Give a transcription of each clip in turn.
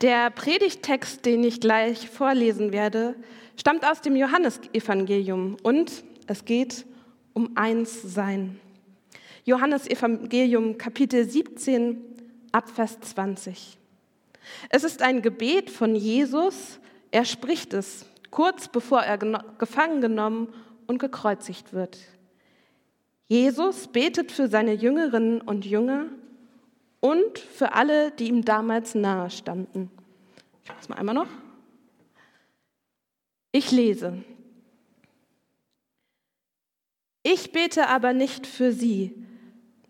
Der Predigtext, den ich gleich vorlesen werde, stammt aus dem Johannesevangelium und es geht um Einssein. Johannesevangelium Kapitel 17 Abvers 20. Es ist ein Gebet von Jesus, er spricht es kurz bevor er gefangen genommen und gekreuzigt wird. Jesus betet für seine Jüngerinnen und Jünger und für alle, die ihm damals nahe standen. Ich mache es mal einmal noch. Ich lese. Ich bete aber nicht für sie,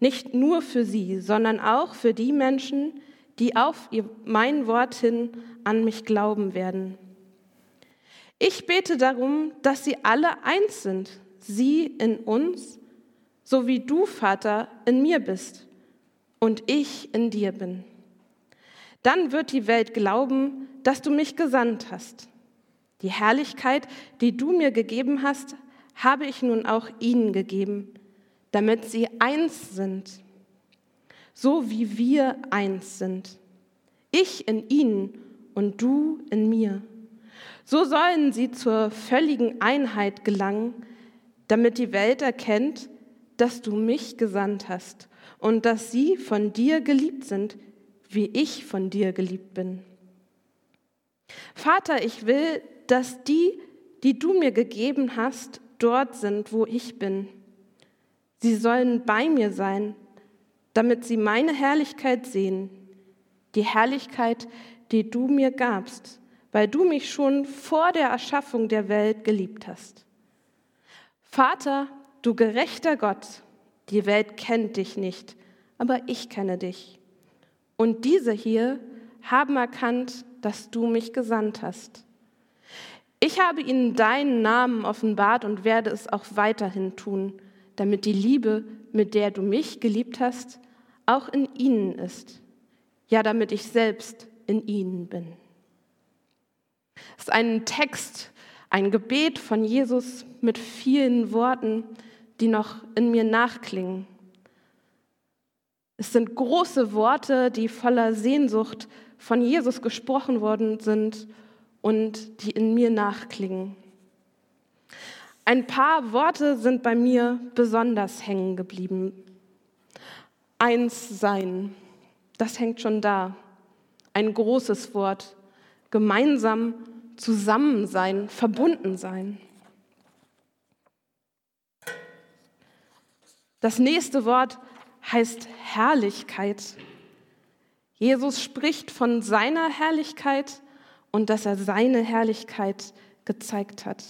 nicht nur für sie, sondern auch für die Menschen, die auf mein Wort hin an mich glauben werden. Ich bete darum, dass sie alle eins sind, sie in uns, so wie du, Vater, in mir bist und ich in dir bin. Dann wird die Welt glauben, dass du mich gesandt hast. Die Herrlichkeit, die du mir gegeben hast, habe ich nun auch ihnen gegeben, damit sie eins sind, so wie wir eins sind. Ich in ihnen und du in mir. So sollen sie zur völligen Einheit gelangen, damit die Welt erkennt, dass du mich gesandt hast und dass sie von dir geliebt sind, wie ich von dir geliebt bin. Vater, ich will, dass die, die du mir gegeben hast, dort sind, wo ich bin. Sie sollen bei mir sein, damit sie meine Herrlichkeit sehen, die Herrlichkeit, die du mir gabst, weil du mich schon vor der Erschaffung der Welt geliebt hast. Vater, du gerechter Gott, die Welt kennt dich nicht, aber ich kenne dich. Und diese hier haben erkannt, dass du mich gesandt hast. Ich habe ihnen deinen Namen offenbart und werde es auch weiterhin tun, damit die Liebe, mit der du mich geliebt hast, auch in ihnen ist. Ja, damit ich selbst in ihnen bin. Es ist ein Text, ein Gebet von Jesus mit vielen Worten, die noch in mir nachklingen. Es sind große Worte, die voller Sehnsucht von Jesus gesprochen worden sind und die in mir nachklingen. Ein paar Worte sind bei mir besonders hängen geblieben. Eins sein, das hängt schon da. Ein großes Wort. Gemeinsam zusammen sein, verbunden sein. Das nächste Wort heißt Herrlichkeit. Jesus spricht von seiner Herrlichkeit und dass er seine Herrlichkeit gezeigt hat.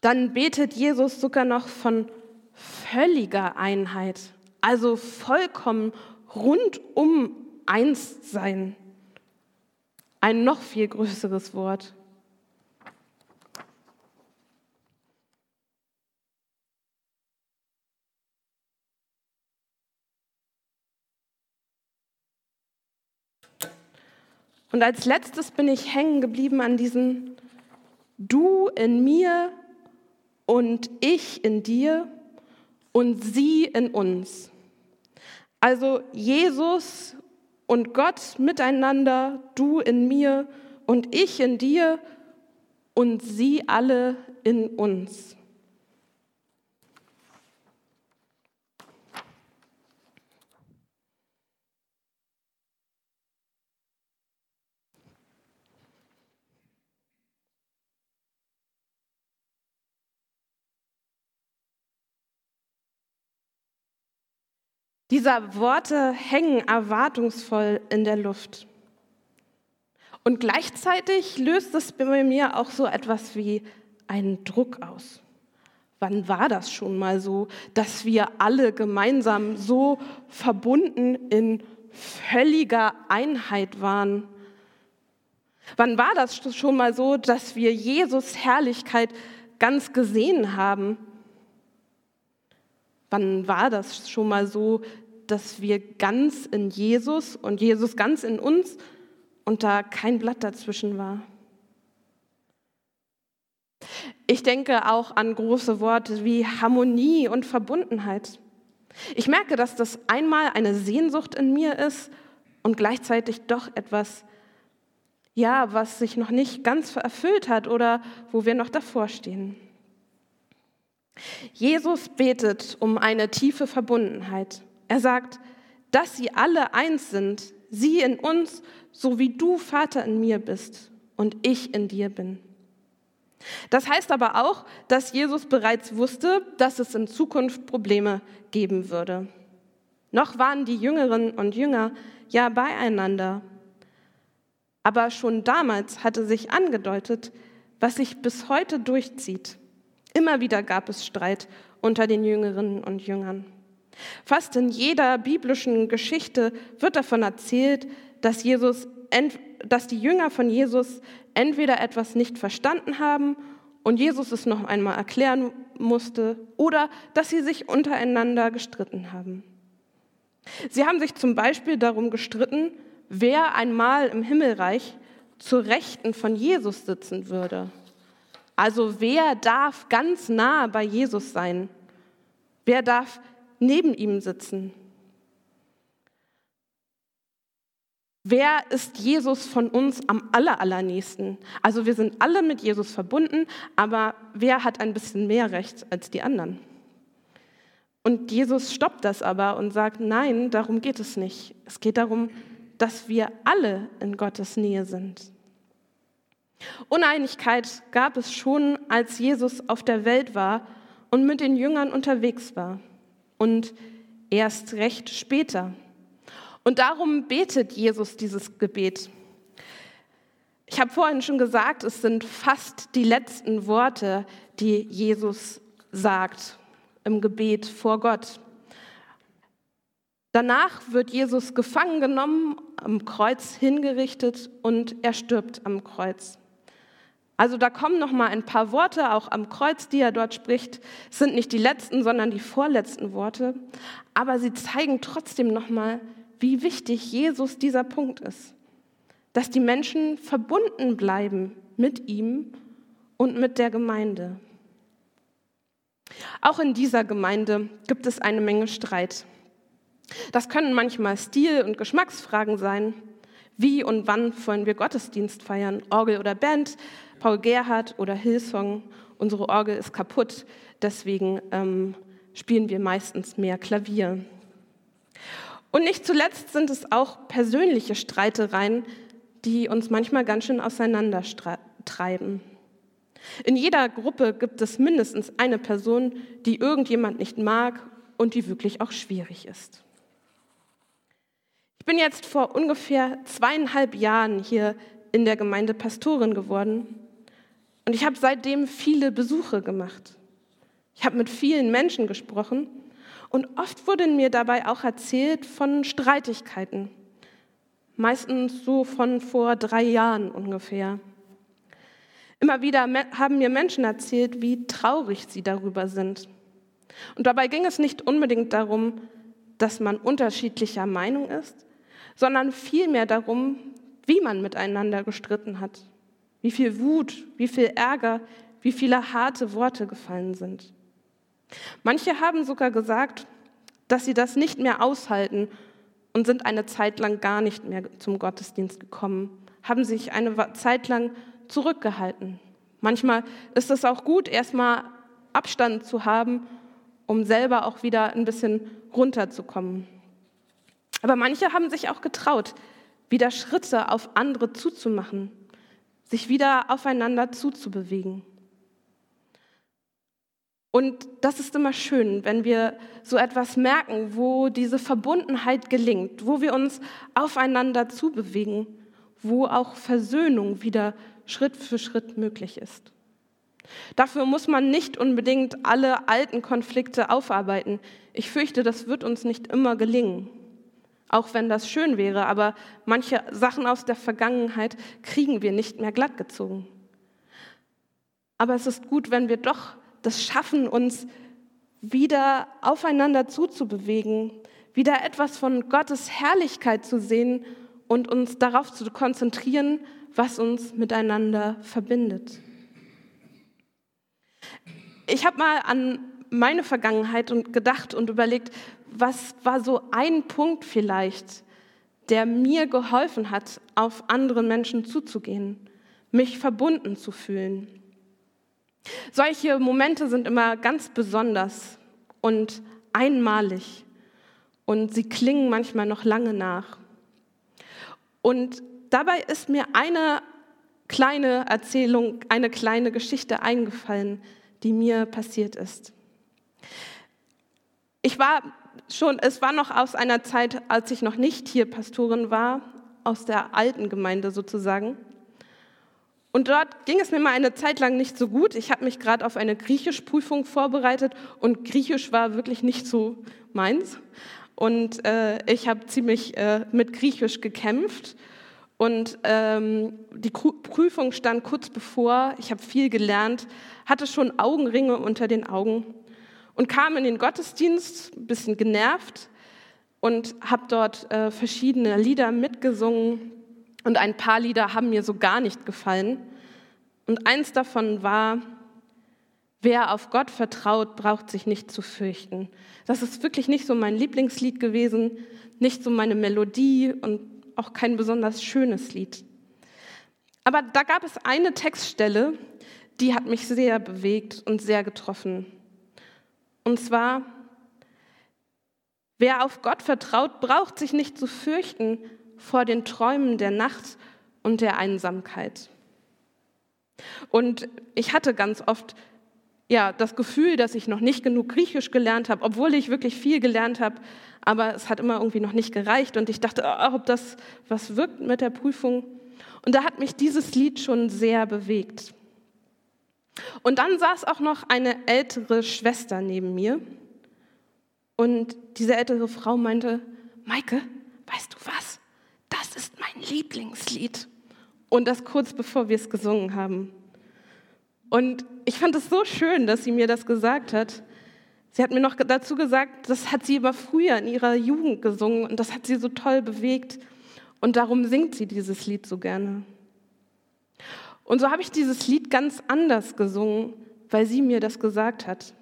Dann betet Jesus sogar noch von völliger Einheit, also vollkommen rundum eins sein. Ein noch viel größeres Wort. Und als letztes bin ich hängen geblieben an diesen Du in mir und ich in dir und sie in uns. Also Jesus und Gott miteinander, du in mir und ich in dir und sie alle in uns. Diese Worte hängen erwartungsvoll in der Luft. Und gleichzeitig löst es bei mir auch so etwas wie einen Druck aus. Wann war das schon mal so, dass wir alle gemeinsam so verbunden in völliger Einheit waren? Wann war das schon mal so, dass wir Jesus Herrlichkeit ganz gesehen haben? Wann war das schon mal so, dass wir ganz in Jesus und Jesus ganz in uns und da kein Blatt dazwischen war. Ich denke auch an große Worte wie Harmonie und Verbundenheit. Ich merke, dass das einmal eine Sehnsucht in mir ist und gleichzeitig doch etwas, ja, was sich noch nicht ganz erfüllt hat oder wo wir noch davor stehen. Jesus betet um eine tiefe Verbundenheit. Er sagt, dass sie alle eins sind, sie in uns, so wie du Vater in mir bist und ich in dir bin. Das heißt aber auch, dass Jesus bereits wusste, dass es in Zukunft Probleme geben würde. Noch waren die Jüngerinnen und Jünger ja beieinander. Aber schon damals hatte sich angedeutet, was sich bis heute durchzieht. Immer wieder gab es Streit unter den Jüngerinnen und Jüngern. Fast in jeder biblischen Geschichte wird davon erzählt, dass, Jesus, dass die Jünger von Jesus entweder etwas nicht verstanden haben und Jesus es noch einmal erklären musste oder dass sie sich untereinander gestritten haben. Sie haben sich zum Beispiel darum gestritten, wer einmal im Himmelreich zur Rechten von Jesus sitzen würde. Also wer darf ganz nah bei Jesus sein? Wer darf neben ihm sitzen? Wer ist Jesus von uns am allerallernächsten? Also wir sind alle mit Jesus verbunden, aber wer hat ein bisschen mehr Recht als die anderen? Und Jesus stoppt das aber und sagt, nein, darum geht es nicht. Es geht darum, dass wir alle in Gottes Nähe sind. Uneinigkeit gab es schon, als Jesus auf der Welt war und mit den Jüngern unterwegs war. Und erst recht später. Und darum betet Jesus dieses Gebet. Ich habe vorhin schon gesagt, es sind fast die letzten Worte, die Jesus sagt im Gebet vor Gott. Danach wird Jesus gefangen genommen, am Kreuz hingerichtet und er stirbt am Kreuz. Also da kommen noch mal ein paar Worte auch am Kreuz, die er dort spricht, es sind nicht die letzten, sondern die vorletzten Worte, aber sie zeigen trotzdem noch mal, wie wichtig Jesus dieser Punkt ist. Dass die Menschen verbunden bleiben mit ihm und mit der Gemeinde. Auch in dieser Gemeinde gibt es eine Menge Streit. Das können manchmal Stil- und Geschmacksfragen sein. Wie und wann wollen wir Gottesdienst feiern? Orgel oder Band? Paul Gerhardt oder Hillsong? Unsere Orgel ist kaputt, deswegen ähm, spielen wir meistens mehr Klavier. Und nicht zuletzt sind es auch persönliche Streitereien, die uns manchmal ganz schön auseinandertreiben. In jeder Gruppe gibt es mindestens eine Person, die irgendjemand nicht mag und die wirklich auch schwierig ist. Ich bin jetzt vor ungefähr zweieinhalb Jahren hier in der Gemeinde Pastorin geworden und ich habe seitdem viele Besuche gemacht. Ich habe mit vielen Menschen gesprochen und oft wurde mir dabei auch erzählt von Streitigkeiten. Meistens so von vor drei Jahren ungefähr. Immer wieder haben mir Menschen erzählt, wie traurig sie darüber sind. Und dabei ging es nicht unbedingt darum, dass man unterschiedlicher Meinung ist, sondern vielmehr darum, wie man miteinander gestritten hat, wie viel Wut, wie viel Ärger, wie viele harte Worte gefallen sind. Manche haben sogar gesagt, dass sie das nicht mehr aushalten und sind eine Zeit lang gar nicht mehr zum Gottesdienst gekommen, haben sich eine Zeit lang zurückgehalten. Manchmal ist es auch gut, erstmal Abstand zu haben, um selber auch wieder ein bisschen runterzukommen. Aber manche haben sich auch getraut, wieder Schritte auf andere zuzumachen, sich wieder aufeinander zuzubewegen. Und das ist immer schön, wenn wir so etwas merken, wo diese Verbundenheit gelingt, wo wir uns aufeinander zubewegen, wo auch Versöhnung wieder Schritt für Schritt möglich ist. Dafür muss man nicht unbedingt alle alten Konflikte aufarbeiten. Ich fürchte, das wird uns nicht immer gelingen, auch wenn das schön wäre, aber manche Sachen aus der Vergangenheit kriegen wir nicht mehr glattgezogen. Aber es ist gut, wenn wir doch das schaffen, uns wieder aufeinander zuzubewegen, wieder etwas von Gottes Herrlichkeit zu sehen und uns darauf zu konzentrieren, was uns miteinander verbindet. ich habe mal an meine Vergangenheit gedacht und überlegt, was war so ein Punkt vielleicht, der mir geholfen hat, auf andere Menschen zuzugehen, mich verbunden zu fühlen. Solche Momente sind immer ganz besonders und einmalig und sie klingen manchmal noch lange nach. Und dabei ist mir eine kleine Erzählung, eine kleine Geschichte eingefallen, die mir passiert ist. Ich war schon, es war noch aus einer Zeit, als ich noch nicht hier Pastorin war, aus der alten Gemeinde sozusagen. Und dort ging es mir mal eine Zeit lang nicht so gut. Ich habe mich gerade auf eine Griechischprüfung vorbereitet und Griechisch war wirklich nicht so meins. Und äh, ich habe ziemlich äh, mit Griechisch gekämpft. Und ähm, die Prüfung stand kurz bevor. Ich habe viel gelernt, hatte schon Augenringe unter den Augen und kam in den Gottesdienst, ein bisschen genervt und habe dort äh, verschiedene Lieder mitgesungen und ein paar Lieder haben mir so gar nicht gefallen. Und eins davon war, wer auf Gott vertraut, braucht sich nicht zu fürchten. Das ist wirklich nicht so mein Lieblingslied gewesen, nicht so meine Melodie und auch kein besonders schönes Lied. Aber da gab es eine Textstelle, die hat mich sehr bewegt und sehr getroffen. Und zwar, wer auf Gott vertraut, braucht sich nicht zu fürchten vor den Träumen der Nacht und der Einsamkeit. Und ich hatte ganz oft ja, das Gefühl, dass ich noch nicht genug Griechisch gelernt habe, obwohl ich wirklich viel gelernt habe, aber es hat immer irgendwie noch nicht gereicht und ich dachte, oh, ob das was wirkt mit der Prüfung. Und da hat mich dieses Lied schon sehr bewegt. Und dann saß auch noch eine ältere Schwester neben mir. Und diese ältere Frau meinte, Maike, weißt du was? Das ist mein Lieblingslied. Und das kurz bevor wir es gesungen haben. Und ich fand es so schön, dass sie mir das gesagt hat. Sie hat mir noch dazu gesagt, das hat sie immer früher in ihrer Jugend gesungen und das hat sie so toll bewegt. Und darum singt sie dieses Lied so gerne. Und so habe ich dieses Lied ganz anders gesungen, weil sie mir das gesagt hat.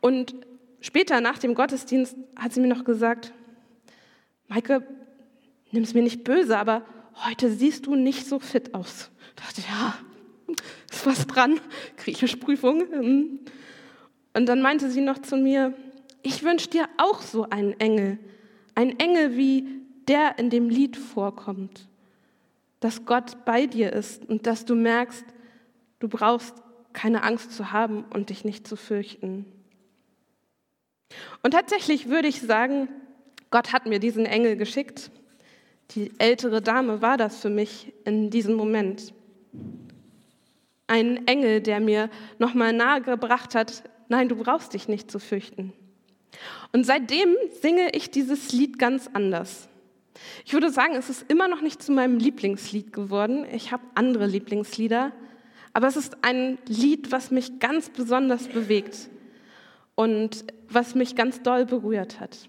Und später nach dem Gottesdienst hat sie mir noch gesagt, Maike, nimm es mir nicht böse, aber heute siehst du nicht so fit aus. Ich dachte, ja, ist was dran, Griechischprüfung. Hm. Und dann meinte sie noch zu mir, ich wünsche dir auch so einen Engel, einen Engel wie der in dem Lied vorkommt dass Gott bei dir ist und dass du merkst, du brauchst keine Angst zu haben und dich nicht zu fürchten. Und tatsächlich würde ich sagen, Gott hat mir diesen Engel geschickt. Die ältere Dame war das für mich in diesem Moment. Ein Engel, der mir nochmal nahegebracht hat, nein, du brauchst dich nicht zu fürchten. Und seitdem singe ich dieses Lied ganz anders. Ich würde sagen, es ist immer noch nicht zu meinem Lieblingslied geworden. Ich habe andere Lieblingslieder, aber es ist ein Lied, was mich ganz besonders bewegt und was mich ganz doll berührt hat.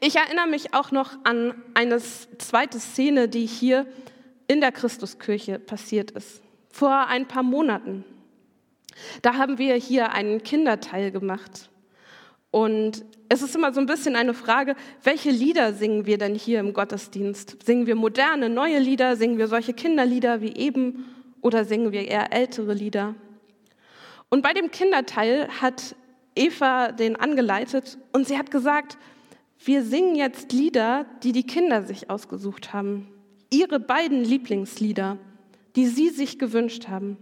Ich erinnere mich auch noch an eine zweite Szene, die hier in der Christuskirche passiert ist, vor ein paar Monaten. Da haben wir hier einen Kinderteil gemacht. Und es ist immer so ein bisschen eine Frage, welche Lieder singen wir denn hier im Gottesdienst? Singen wir moderne, neue Lieder? Singen wir solche Kinderlieder wie eben? Oder singen wir eher ältere Lieder? Und bei dem Kinderteil hat Eva den angeleitet und sie hat gesagt, wir singen jetzt Lieder, die die Kinder sich ausgesucht haben. Ihre beiden Lieblingslieder, die sie sich gewünscht haben.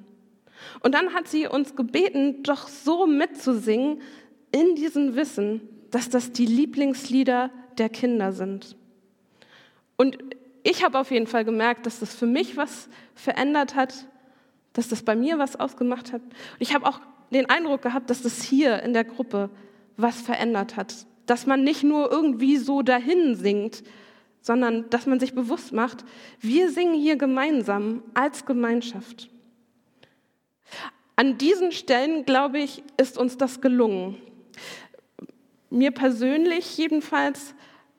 Und dann hat sie uns gebeten, doch so mitzusingen, in diesem Wissen, dass das die Lieblingslieder der Kinder sind. Und ich habe auf jeden Fall gemerkt, dass das für mich was verändert hat, dass das bei mir was ausgemacht hat. Ich habe auch den Eindruck gehabt, dass das hier in der Gruppe was verändert hat. Dass man nicht nur irgendwie so dahin singt, sondern dass man sich bewusst macht, wir singen hier gemeinsam als Gemeinschaft. An diesen Stellen, glaube ich, ist uns das gelungen. Mir persönlich jedenfalls,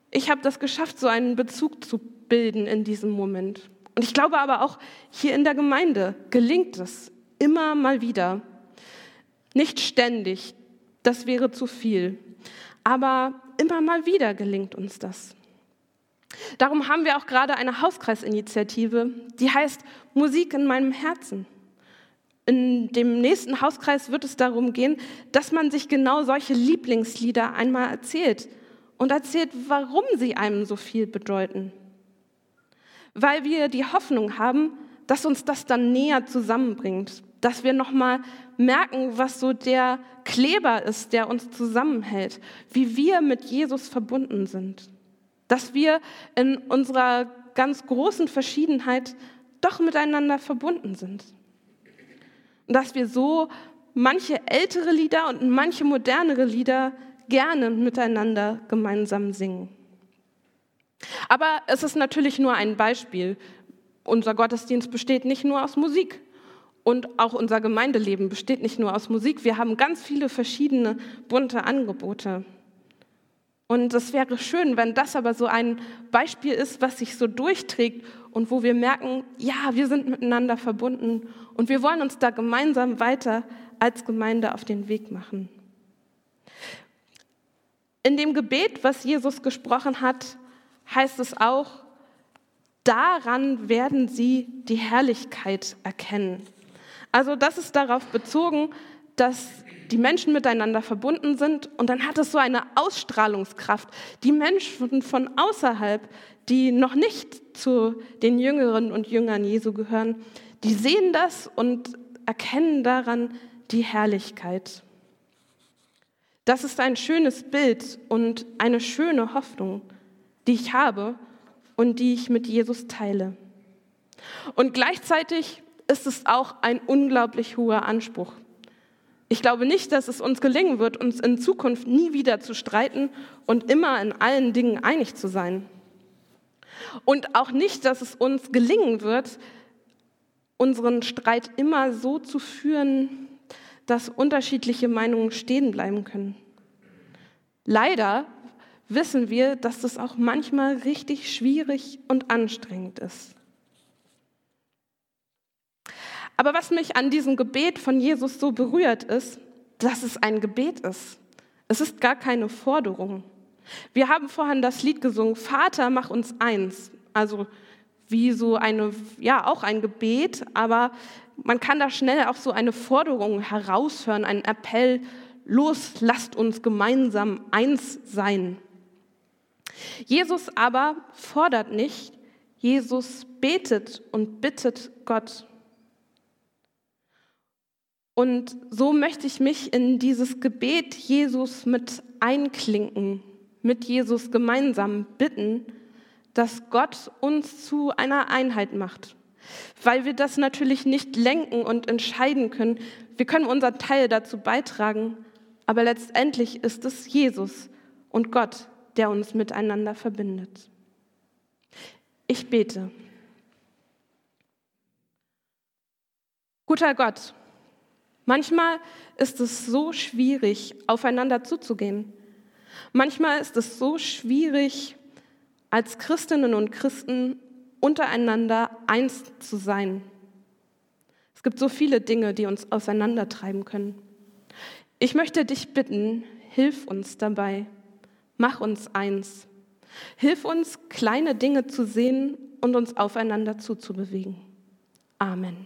ich habe das geschafft, so einen Bezug zu bilden in diesem Moment. Und ich glaube aber auch hier in der Gemeinde gelingt es Immer mal wieder. Nicht ständig, das wäre zu viel. Aber immer mal wieder gelingt uns das. Darum haben wir auch gerade eine Hauskreisinitiative, die heißt Musik in meinem Herzen. In dem nächsten Hauskreis wird es darum gehen, dass man sich genau solche Lieblingslieder einmal erzählt und erzählt, warum sie einem so viel bedeuten. Weil wir die Hoffnung haben, dass uns das dann näher zusammenbringt, dass wir nochmal merken, was so der Kleber ist, der uns zusammenhält, wie wir mit Jesus verbunden sind, dass wir in unserer ganz großen Verschiedenheit doch miteinander verbunden sind. Und dass wir so manche ältere Lieder und manche modernere Lieder gerne miteinander gemeinsam singen. Aber es ist natürlich nur ein Beispiel. Unser Gottesdienst besteht nicht nur aus Musik. Und auch unser Gemeindeleben besteht nicht nur aus Musik. Wir haben ganz viele verschiedene bunte Angebote. Und es wäre schön, wenn das aber so ein Beispiel ist, was sich so durchträgt und wo wir merken, ja, wir sind miteinander verbunden und wir wollen uns da gemeinsam weiter als Gemeinde auf den Weg machen. In dem Gebet, was Jesus gesprochen hat, heißt es auch, daran werden sie die Herrlichkeit erkennen. Also das ist darauf bezogen, dass die Menschen miteinander verbunden sind und dann hat es so eine Ausstrahlungskraft. Die Menschen von außerhalb, die noch nicht zu den Jüngeren und Jüngern Jesu gehören, die sehen das und erkennen daran die Herrlichkeit. Das ist ein schönes Bild und eine schöne Hoffnung, die ich habe und die ich mit Jesus teile. Und gleichzeitig ist es auch ein unglaublich hoher Anspruch. Ich glaube nicht, dass es uns gelingen wird, uns in Zukunft nie wieder zu streiten und immer in allen Dingen einig zu sein. Und auch nicht, dass es uns gelingen wird, unseren Streit immer so zu führen, dass unterschiedliche Meinungen stehen bleiben können. Leider wissen wir, dass das auch manchmal richtig schwierig und anstrengend ist. Aber was mich an diesem Gebet von Jesus so berührt ist, dass es ein Gebet ist. Es ist gar keine Forderung. Wir haben vorhin das Lied gesungen, Vater, mach uns eins. Also wie so eine, ja, auch ein Gebet, aber man kann da schnell auch so eine Forderung heraushören, einen Appell, los, lasst uns gemeinsam eins sein. Jesus aber fordert nicht, Jesus betet und bittet Gott. Und so möchte ich mich in dieses Gebet Jesus mit einklinken, mit Jesus gemeinsam bitten, dass Gott uns zu einer Einheit macht. Weil wir das natürlich nicht lenken und entscheiden können. Wir können unseren Teil dazu beitragen, aber letztendlich ist es Jesus und Gott, der uns miteinander verbindet. Ich bete. Guter Gott, Manchmal ist es so schwierig, aufeinander zuzugehen. Manchmal ist es so schwierig, als Christinnen und Christen untereinander eins zu sein. Es gibt so viele Dinge, die uns auseinandertreiben können. Ich möchte dich bitten, hilf uns dabei, mach uns eins. Hilf uns, kleine Dinge zu sehen und uns aufeinander zuzubewegen. Amen.